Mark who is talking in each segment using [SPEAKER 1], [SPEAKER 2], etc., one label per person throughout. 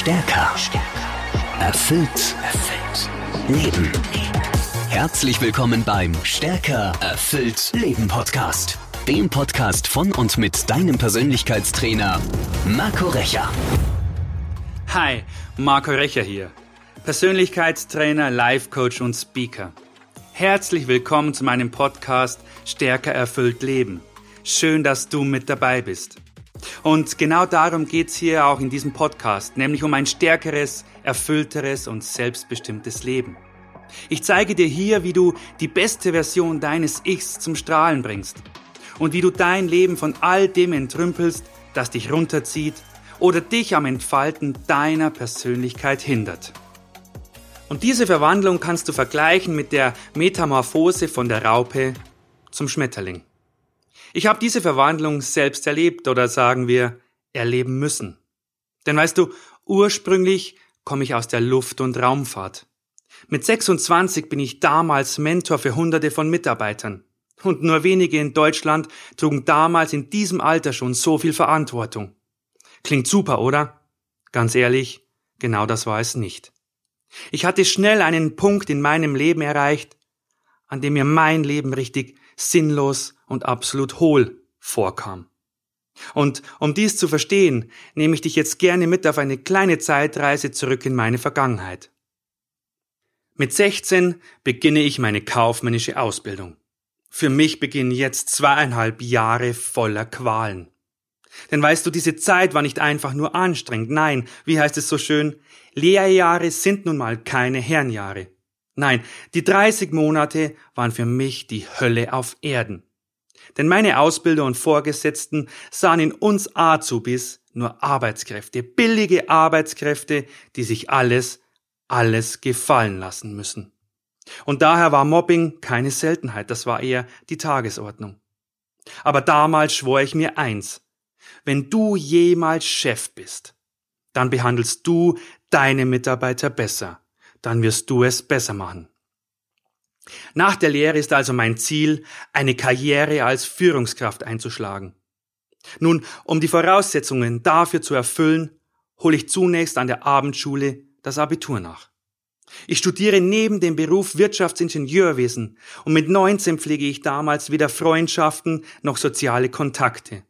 [SPEAKER 1] Stärker. Erfüllt. Erfüllt. Leben. Herzlich willkommen beim Stärker. Erfüllt. Leben Podcast. Dem Podcast von und mit deinem Persönlichkeitstrainer Marco Recher.
[SPEAKER 2] Hi, Marco Recher hier. Persönlichkeitstrainer, Life Coach und Speaker. Herzlich willkommen zu meinem Podcast Stärker erfüllt Leben. Schön, dass du mit dabei bist. Und genau darum geht's hier auch in diesem Podcast, nämlich um ein stärkeres, erfüllteres und selbstbestimmtes Leben. Ich zeige dir hier, wie du die beste Version deines Ichs zum Strahlen bringst und wie du dein Leben von all dem entrümpelst, das dich runterzieht oder dich am Entfalten deiner Persönlichkeit hindert. Und diese Verwandlung kannst du vergleichen mit der Metamorphose von der Raupe zum Schmetterling. Ich habe diese Verwandlung selbst erlebt oder sagen wir erleben müssen. Denn weißt du, ursprünglich komme ich aus der Luft- und Raumfahrt. Mit 26 bin ich damals Mentor für Hunderte von Mitarbeitern. Und nur wenige in Deutschland trugen damals in diesem Alter schon so viel Verantwortung. Klingt super, oder? Ganz ehrlich, genau das war es nicht. Ich hatte schnell einen Punkt in meinem Leben erreicht, an dem mir mein Leben richtig sinnlos und absolut hohl vorkam. Und um dies zu verstehen, nehme ich dich jetzt gerne mit auf eine kleine Zeitreise zurück in meine Vergangenheit. Mit 16 beginne ich meine kaufmännische Ausbildung. Für mich beginnen jetzt zweieinhalb Jahre voller Qualen. Denn weißt du, diese Zeit war nicht einfach nur anstrengend. Nein, wie heißt es so schön? Lehrjahre sind nun mal keine Herrenjahre. Nein, die 30 Monate waren für mich die Hölle auf Erden. Denn meine Ausbilder und Vorgesetzten sahen in uns Azubis nur Arbeitskräfte, billige Arbeitskräfte, die sich alles, alles gefallen lassen müssen. Und daher war Mobbing keine Seltenheit, das war eher die Tagesordnung. Aber damals schwor ich mir eins, wenn du jemals Chef bist, dann behandelst du deine Mitarbeiter besser dann wirst du es besser machen. Nach der Lehre ist also mein Ziel, eine Karriere als Führungskraft einzuschlagen. Nun, um die Voraussetzungen dafür zu erfüllen, hole ich zunächst an der Abendschule das Abitur nach. Ich studiere neben dem Beruf Wirtschaftsingenieurwesen und mit 19 pflege ich damals weder Freundschaften noch soziale Kontakte.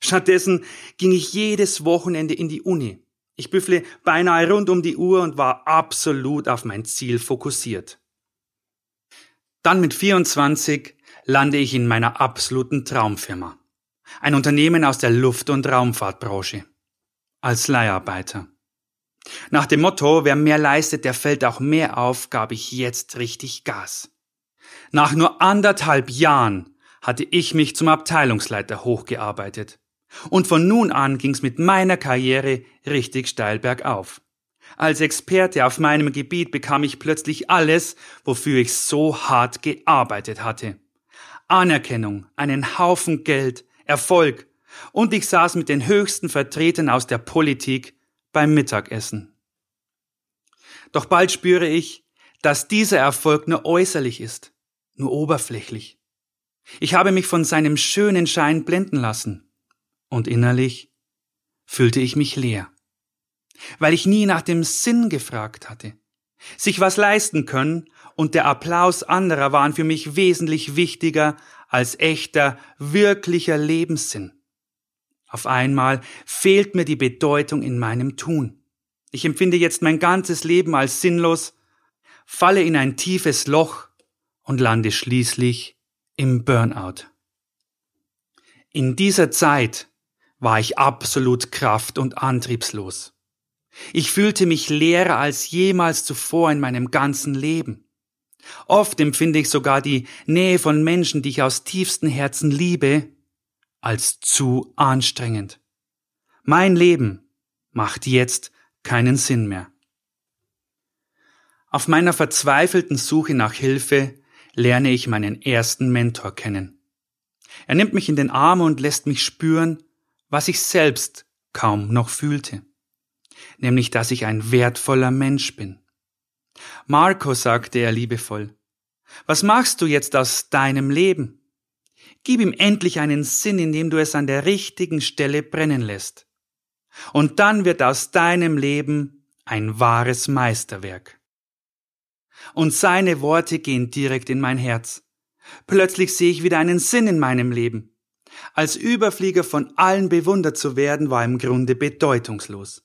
[SPEAKER 2] Stattdessen ging ich jedes Wochenende in die Uni. Ich büffle beinahe rund um die Uhr und war absolut auf mein Ziel fokussiert. Dann mit 24 lande ich in meiner absoluten Traumfirma. Ein Unternehmen aus der Luft- und Raumfahrtbranche. Als Leiharbeiter. Nach dem Motto, wer mehr leistet, der fällt auch mehr auf, gab ich jetzt richtig Gas. Nach nur anderthalb Jahren hatte ich mich zum Abteilungsleiter hochgearbeitet. Und von nun an ging's mit meiner Karriere richtig steil bergauf. Als Experte auf meinem Gebiet bekam ich plötzlich alles, wofür ich so hart gearbeitet hatte. Anerkennung, einen Haufen Geld, Erfolg, und ich saß mit den höchsten Vertretern aus der Politik beim Mittagessen. Doch bald spüre ich, dass dieser Erfolg nur äußerlich ist, nur oberflächlich. Ich habe mich von seinem schönen Schein blenden lassen und innerlich fühlte ich mich leer, weil ich nie nach dem Sinn gefragt hatte. Sich was leisten können und der Applaus anderer waren für mich wesentlich wichtiger als echter, wirklicher Lebenssinn. Auf einmal fehlt mir die Bedeutung in meinem Tun. Ich empfinde jetzt mein ganzes Leben als sinnlos, falle in ein tiefes Loch und lande schließlich im Burnout. In dieser Zeit war ich absolut kraft- und antriebslos. Ich fühlte mich leerer als jemals zuvor in meinem ganzen Leben. Oft empfinde ich sogar die Nähe von Menschen, die ich aus tiefstem Herzen liebe, als zu anstrengend. Mein Leben macht jetzt keinen Sinn mehr. Auf meiner verzweifelten Suche nach Hilfe lerne ich meinen ersten Mentor kennen. Er nimmt mich in den Arm und lässt mich spüren, was ich selbst kaum noch fühlte, nämlich dass ich ein wertvoller Mensch bin. Marco, sagte er liebevoll, was machst du jetzt aus deinem Leben? Gib ihm endlich einen Sinn, indem du es an der richtigen Stelle brennen lässt. Und dann wird aus deinem Leben ein wahres Meisterwerk. Und seine Worte gehen direkt in mein Herz. Plötzlich sehe ich wieder einen Sinn in meinem Leben. Als Überflieger von allen bewundert zu werden, war im Grunde bedeutungslos.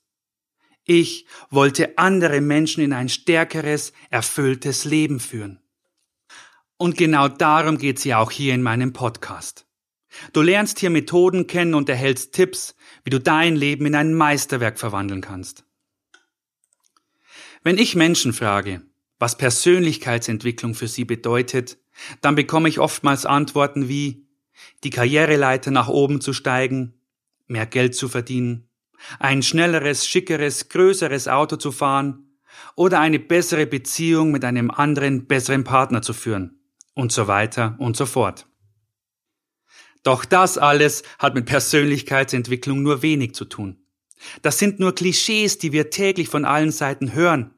[SPEAKER 2] Ich wollte andere Menschen in ein stärkeres, erfülltes Leben führen. Und genau darum geht's ja auch hier in meinem Podcast. Du lernst hier Methoden kennen und erhältst Tipps, wie du dein Leben in ein Meisterwerk verwandeln kannst. Wenn ich Menschen frage, was Persönlichkeitsentwicklung für sie bedeutet, dann bekomme ich oftmals Antworten wie die Karriereleiter nach oben zu steigen, mehr Geld zu verdienen, ein schnelleres, schickeres, größeres Auto zu fahren oder eine bessere Beziehung mit einem anderen, besseren Partner zu führen und so weiter und so fort. Doch das alles hat mit Persönlichkeitsentwicklung nur wenig zu tun. Das sind nur Klischees, die wir täglich von allen Seiten hören.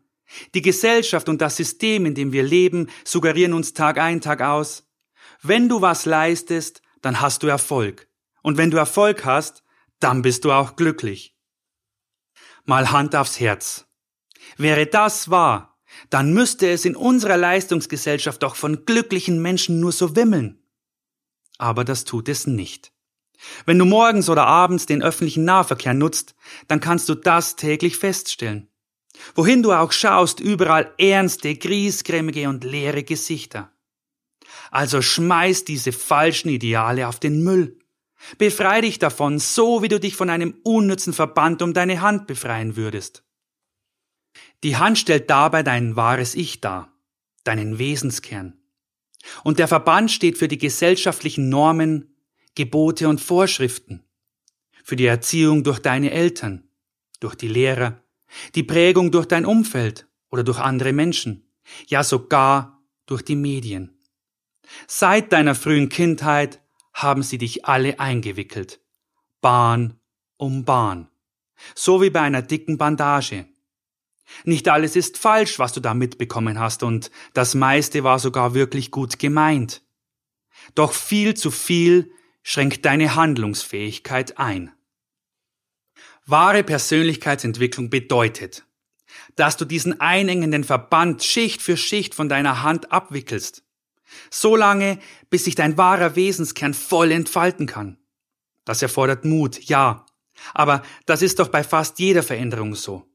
[SPEAKER 2] Die Gesellschaft und das System, in dem wir leben, suggerieren uns Tag ein, Tag aus. Wenn du was leistest, dann hast du Erfolg. Und wenn du Erfolg hast, dann bist du auch glücklich. Mal Hand aufs Herz. Wäre das wahr, dann müsste es in unserer Leistungsgesellschaft doch von glücklichen Menschen nur so wimmeln. Aber das tut es nicht. Wenn du morgens oder abends den öffentlichen Nahverkehr nutzt, dann kannst du das täglich feststellen. Wohin du auch schaust, überall ernste, griesgrämige und leere Gesichter. Also schmeiß diese falschen Ideale auf den Müll. Befrei dich davon, so wie du dich von einem unnützen Verband um deine Hand befreien würdest. Die Hand stellt dabei dein wahres Ich dar, deinen Wesenskern. Und der Verband steht für die gesellschaftlichen Normen, Gebote und Vorschriften, für die Erziehung durch deine Eltern, durch die Lehrer, die Prägung durch dein Umfeld oder durch andere Menschen, ja sogar durch die Medien. Seit deiner frühen Kindheit haben sie dich alle eingewickelt, Bahn um Bahn, so wie bei einer dicken Bandage. Nicht alles ist falsch, was du da mitbekommen hast, und das meiste war sogar wirklich gut gemeint. Doch viel zu viel schränkt deine Handlungsfähigkeit ein. Wahre Persönlichkeitsentwicklung bedeutet, dass du diesen einengenden Verband Schicht für Schicht von deiner Hand abwickelst. So lange, bis sich dein wahrer Wesenskern voll entfalten kann. Das erfordert Mut, ja. Aber das ist doch bei fast jeder Veränderung so.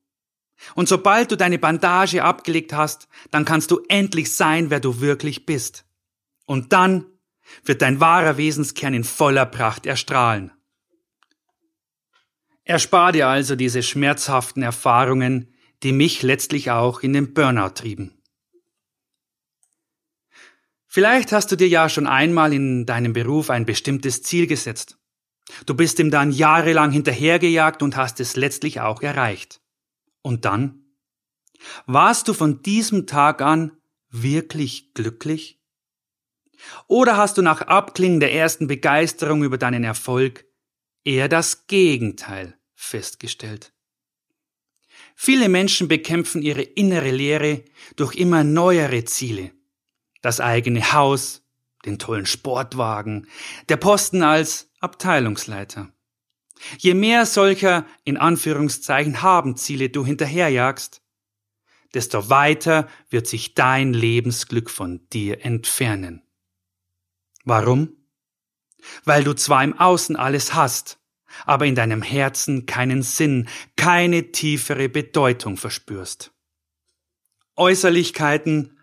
[SPEAKER 2] Und sobald du deine Bandage abgelegt hast, dann kannst du endlich sein, wer du wirklich bist. Und dann wird dein wahrer Wesenskern in voller Pracht erstrahlen. Erspar dir also diese schmerzhaften Erfahrungen, die mich letztlich auch in den Burnout trieben. Vielleicht hast du dir ja schon einmal in deinem Beruf ein bestimmtes Ziel gesetzt. Du bist ihm dann jahrelang hinterhergejagt und hast es letztlich auch erreicht. Und dann? Warst du von diesem Tag an wirklich glücklich? Oder hast du nach Abklingen der ersten Begeisterung über deinen Erfolg eher das Gegenteil festgestellt? Viele Menschen bekämpfen ihre innere Leere durch immer neuere Ziele. Das eigene Haus, den tollen Sportwagen, der Posten als Abteilungsleiter. Je mehr solcher in Anführungszeichen Habenziele du hinterherjagst, desto weiter wird sich dein Lebensglück von dir entfernen. Warum? Weil du zwar im Außen alles hast, aber in deinem Herzen keinen Sinn, keine tiefere Bedeutung verspürst. Äußerlichkeiten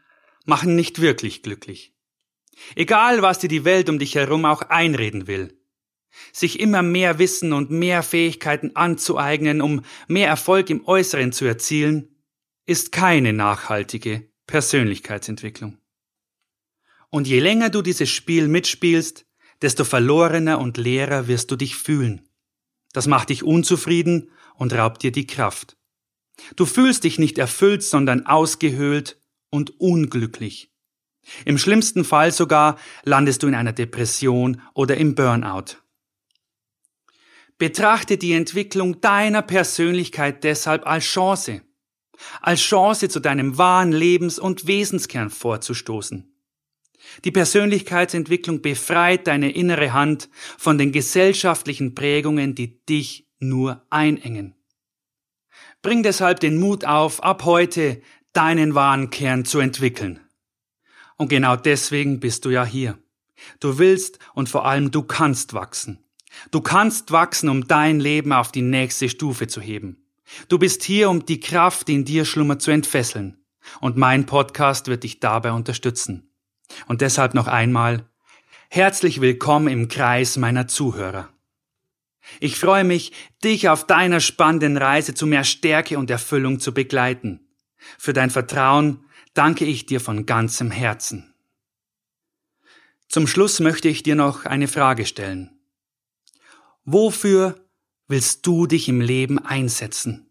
[SPEAKER 2] machen nicht wirklich glücklich. Egal, was dir die Welt um dich herum auch einreden will, sich immer mehr Wissen und mehr Fähigkeiten anzueignen, um mehr Erfolg im Äußeren zu erzielen, ist keine nachhaltige Persönlichkeitsentwicklung. Und je länger du dieses Spiel mitspielst, desto verlorener und leerer wirst du dich fühlen. Das macht dich unzufrieden und raubt dir die Kraft. Du fühlst dich nicht erfüllt, sondern ausgehöhlt und unglücklich. Im schlimmsten Fall sogar landest du in einer Depression oder im Burnout. Betrachte die Entwicklung deiner Persönlichkeit deshalb als Chance, als Chance zu deinem wahren Lebens- und Wesenskern vorzustoßen. Die Persönlichkeitsentwicklung befreit deine innere Hand von den gesellschaftlichen Prägungen, die dich nur einengen. Bring deshalb den Mut auf, ab heute deinen wahren Kern zu entwickeln. Und genau deswegen bist du ja hier. Du willst und vor allem du kannst wachsen. Du kannst wachsen, um dein Leben auf die nächste Stufe zu heben. Du bist hier, um die Kraft, die in dir schlummert, zu entfesseln. Und mein Podcast wird dich dabei unterstützen. Und deshalb noch einmal herzlich willkommen im Kreis meiner Zuhörer. Ich freue mich, dich auf deiner spannenden Reise zu mehr Stärke und Erfüllung zu begleiten. Für dein Vertrauen danke ich dir von ganzem Herzen. Zum Schluss möchte ich dir noch eine Frage stellen. Wofür willst du dich im Leben einsetzen?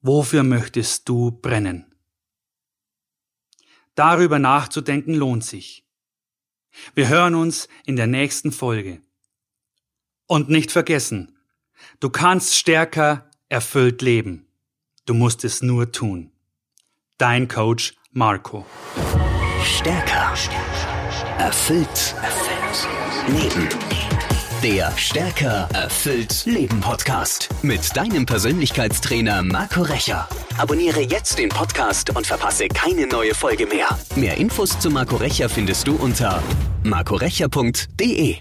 [SPEAKER 2] Wofür möchtest du brennen? Darüber nachzudenken lohnt sich. Wir hören uns in der nächsten Folge. Und nicht vergessen, du kannst stärker erfüllt leben. Du musst es nur tun. Dein Coach Marco.
[SPEAKER 1] Stärker. Erfüllt. Erfüllt. Leben. Der Stärker erfüllt Leben Podcast mit deinem Persönlichkeitstrainer Marco Recher. Abonniere jetzt den Podcast und verpasse keine neue Folge mehr. Mehr Infos zu Marco Recher findest du unter marcorecher.de.